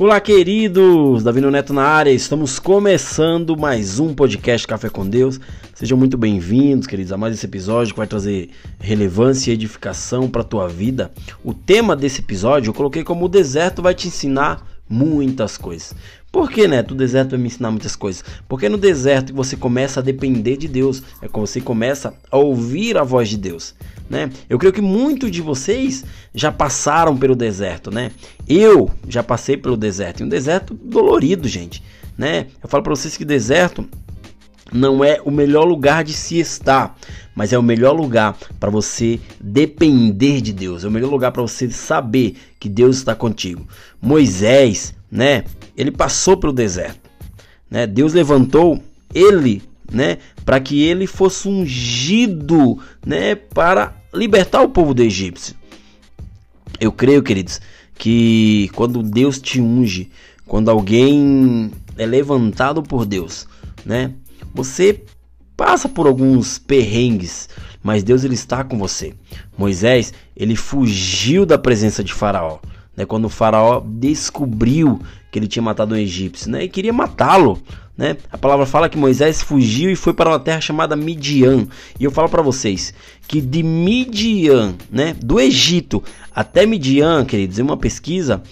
Olá, queridos! Davi Neto na área, estamos começando mais um podcast Café com Deus. Sejam muito bem-vindos, queridos, a mais esse episódio que vai trazer relevância e edificação para a tua vida. O tema desse episódio eu coloquei como o deserto vai te ensinar muitas coisas. Por que, Neto, o deserto vai me ensinar muitas coisas? Porque no deserto você começa a depender de Deus, é quando você começa a ouvir a voz de Deus né? Eu creio que muitos de vocês já passaram pelo deserto, né? Eu já passei pelo deserto, e um deserto dolorido, gente, né? Eu falo para vocês que deserto não é o melhor lugar de se estar, mas é o melhor lugar para você depender de Deus, é o melhor lugar para você saber que Deus está contigo. Moisés, né? Ele passou pelo deserto, né? Deus levantou ele, né, para que ele fosse ungido, né, para libertar o povo do Egito. Eu creio, queridos, que quando Deus te unge, quando alguém é levantado por Deus, né? Você passa por alguns perrengues, mas Deus ele está com você. Moisés, ele fugiu da presença de Faraó, né? Quando o Faraó descobriu que ele tinha matado um egípcio, né? E queria matá-lo, né? A palavra fala que Moisés fugiu e foi para uma terra chamada Midian. E eu falo para vocês que de Midian, né, do Egito até Midian, queridos, em uma pesquisa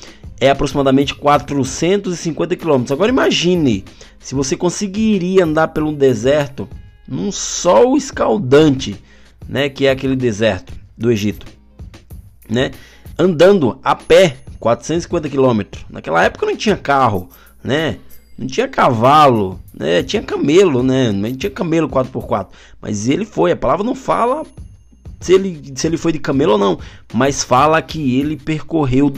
é aproximadamente 450 quilômetros. Agora imagine se você conseguiria andar pelo deserto num sol escaldante, né, que é aquele deserto do Egito, né? Andando a pé 450 quilômetros. Naquela época não tinha carro, né? Não tinha cavalo, né? Tinha camelo, né? Não tinha camelo 4x4. Mas ele foi, a palavra não fala se ele, se ele foi de camelo ou não, mas fala que ele percorreu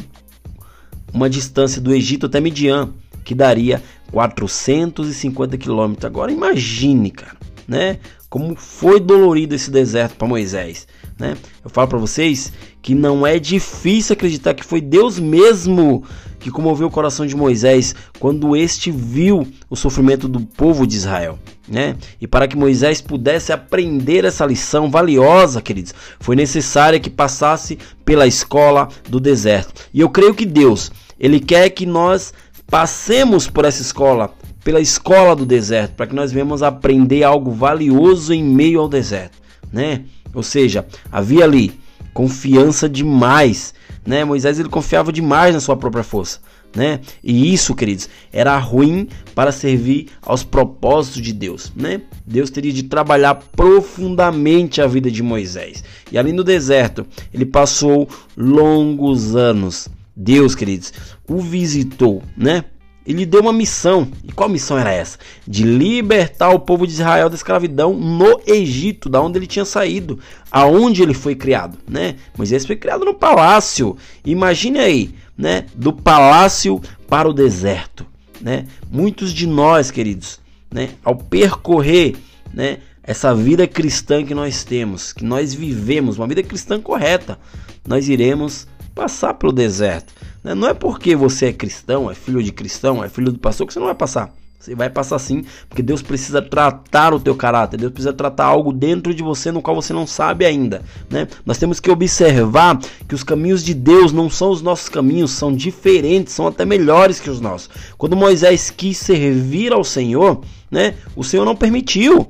uma distância do Egito até Midian, que daria 450 quilômetros. Agora imagine, cara, né? Como foi dolorido esse deserto para Moisés, né? Eu falo para vocês que não é difícil acreditar que foi Deus mesmo que comoveu o coração de Moisés quando este viu o sofrimento do povo de Israel. Né? E para que Moisés pudesse aprender essa lição valiosa, queridos, foi necessário que passasse pela escola do deserto. E eu creio que Deus, ele quer que nós passemos por essa escola, pela escola do deserto, para que nós venhamos aprender algo valioso em meio ao deserto, né? Ou seja, havia ali confiança demais né? Moisés ele confiava demais na sua própria força, né? E isso, queridos, era ruim para servir aos propósitos de Deus, né? Deus teria de trabalhar profundamente a vida de Moisés. E ali no deserto, ele passou longos anos. Deus, queridos, o visitou, né? Ele deu uma missão. E qual missão era essa? De libertar o povo de Israel da escravidão no Egito, da onde ele tinha saído, aonde ele foi criado, né? Moisés foi criado no palácio. Imagine aí, né? Do palácio para o deserto, né? Muitos de nós, queridos, né, ao percorrer, né, essa vida cristã que nós temos, que nós vivemos, uma vida cristã correta, nós iremos passar pelo deserto. Né? Não é porque você é cristão, é filho de cristão, é filho do pastor que você não vai passar. Você vai passar sim, porque Deus precisa tratar o teu caráter, Deus precisa tratar algo dentro de você no qual você não sabe ainda, né? Nós temos que observar que os caminhos de Deus não são os nossos caminhos, são diferentes, são até melhores que os nossos. Quando Moisés quis servir ao Senhor, né? O Senhor não permitiu.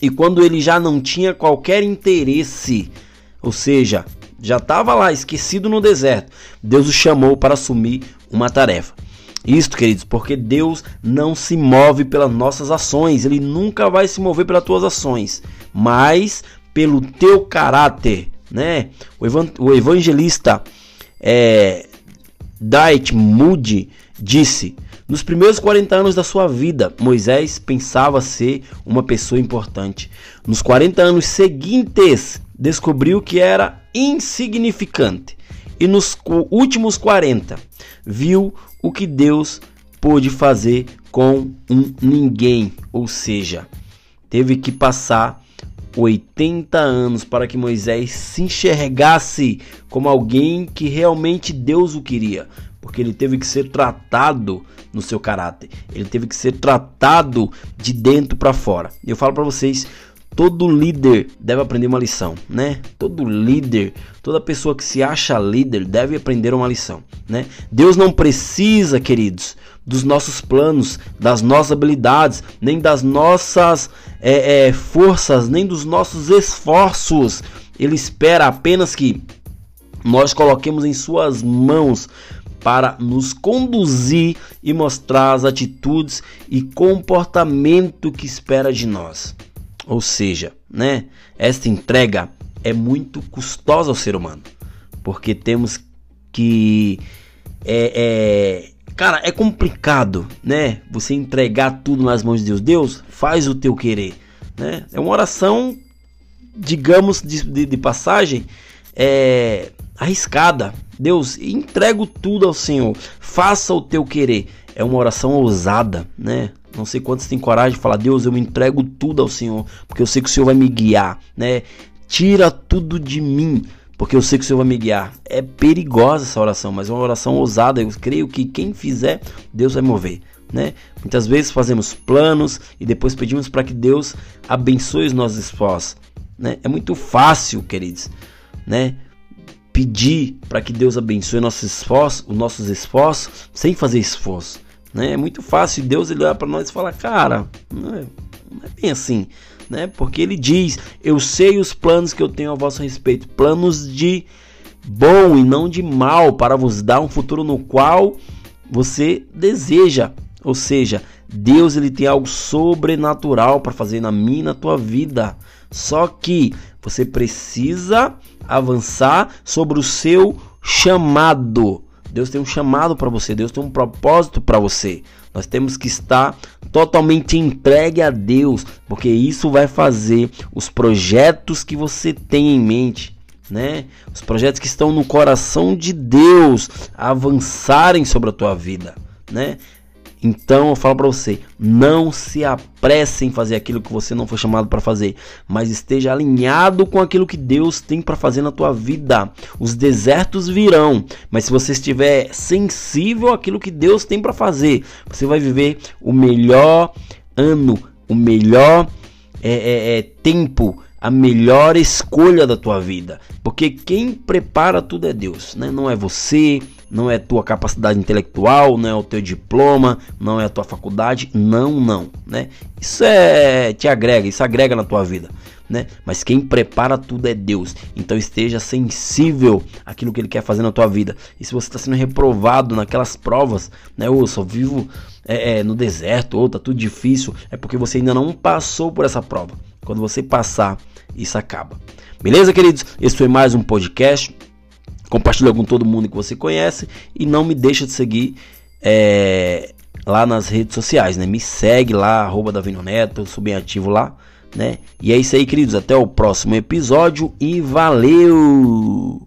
E quando ele já não tinha qualquer interesse, ou seja, já estava lá esquecido no deserto. Deus o chamou para assumir uma tarefa. Isto, queridos, porque Deus não se move pelas nossas ações, ele nunca vai se mover pelas tuas ações, mas pelo teu caráter, né? O, evangelista é, Diet Moody disse: nos primeiros 40 anos da sua vida, Moisés pensava ser uma pessoa importante. Nos 40 anos seguintes, descobriu que era insignificante. E nos últimos 40, viu o que Deus pôde fazer com um ninguém, ou seja, teve que passar 80 anos para que Moisés se enxergasse como alguém que realmente Deus o queria, porque ele teve que ser tratado no seu caráter, ele teve que ser tratado de dentro para fora. Eu falo para vocês todo líder deve aprender uma lição, né? Todo líder, toda pessoa que se acha líder deve aprender uma lição, né? Deus não precisa, queridos, dos nossos planos, das nossas habilidades, nem das nossas é, é, forças, nem dos nossos esforços. Ele espera apenas que nós coloquemos em Suas mãos para nos conduzir e mostrar as atitudes e comportamento que espera de nós. Ou seja, né, esta entrega é muito custosa ao ser humano, porque temos que é, é, cara, é complicado, né? Você entregar tudo nas mãos de Deus. Deus faz o teu querer, né? É uma oração, digamos de, de, de passagem, é, arriscada. Deus, entrego tudo ao Senhor. Faça o teu querer. É uma oração ousada, né? Não sei quantos têm coragem de falar, Deus, eu me entrego tudo ao Senhor, porque eu sei que o Senhor vai me guiar, né? Tira tudo de mim, porque eu sei que o Senhor vai me guiar. É perigosa essa oração, mas é uma oração ousada. Eu creio que quem fizer, Deus vai mover. Né? Muitas vezes fazemos planos e depois pedimos para que Deus abençoe os nossos esforços. Né? É muito fácil, queridos, né? pedir para que Deus abençoe nossos esforços, os nossos esforços, sem fazer esforço. Né? É muito fácil Deus olhar para nós e falar, cara, não é, não é bem assim, né? Porque ele diz: Eu sei os planos que eu tenho a vosso respeito, planos de bom e não de mal, para vos dar um futuro no qual você deseja. Ou seja, Deus ele tem algo sobrenatural para fazer na minha e na tua vida. Só que você precisa avançar sobre o seu chamado. Deus tem um chamado para você, Deus tem um propósito para você. Nós temos que estar totalmente entregue a Deus, porque isso vai fazer os projetos que você tem em mente, né? Os projetos que estão no coração de Deus avançarem sobre a tua vida, né? Então eu falo para você, não se apresse em fazer aquilo que você não foi chamado para fazer, mas esteja alinhado com aquilo que Deus tem para fazer na tua vida. Os desertos virão, mas se você estiver sensível àquilo que Deus tem para fazer, você vai viver o melhor ano, o melhor é, é, é, tempo a melhor escolha da tua vida, porque quem prepara tudo é Deus, né? Não é você, não é tua capacidade intelectual, não é o teu diploma, não é a tua faculdade, não, não, né? Isso é te agrega, isso agrega na tua vida, né? Mas quem prepara tudo é Deus. Então esteja sensível àquilo que Ele quer fazer na tua vida. E se você está sendo reprovado naquelas provas, né? Ou só vivo é, é, no deserto, ou tá tudo difícil, é porque você ainda não passou por essa prova. Quando você passar, isso acaba. Beleza, queridos? Esse foi mais um podcast. Compartilha com todo mundo que você conhece e não me deixa de seguir é, lá nas redes sociais, né? Me segue lá, arroba Davino Neto, eu sou bem ativo lá, né? E é isso aí, queridos. Até o próximo episódio e valeu!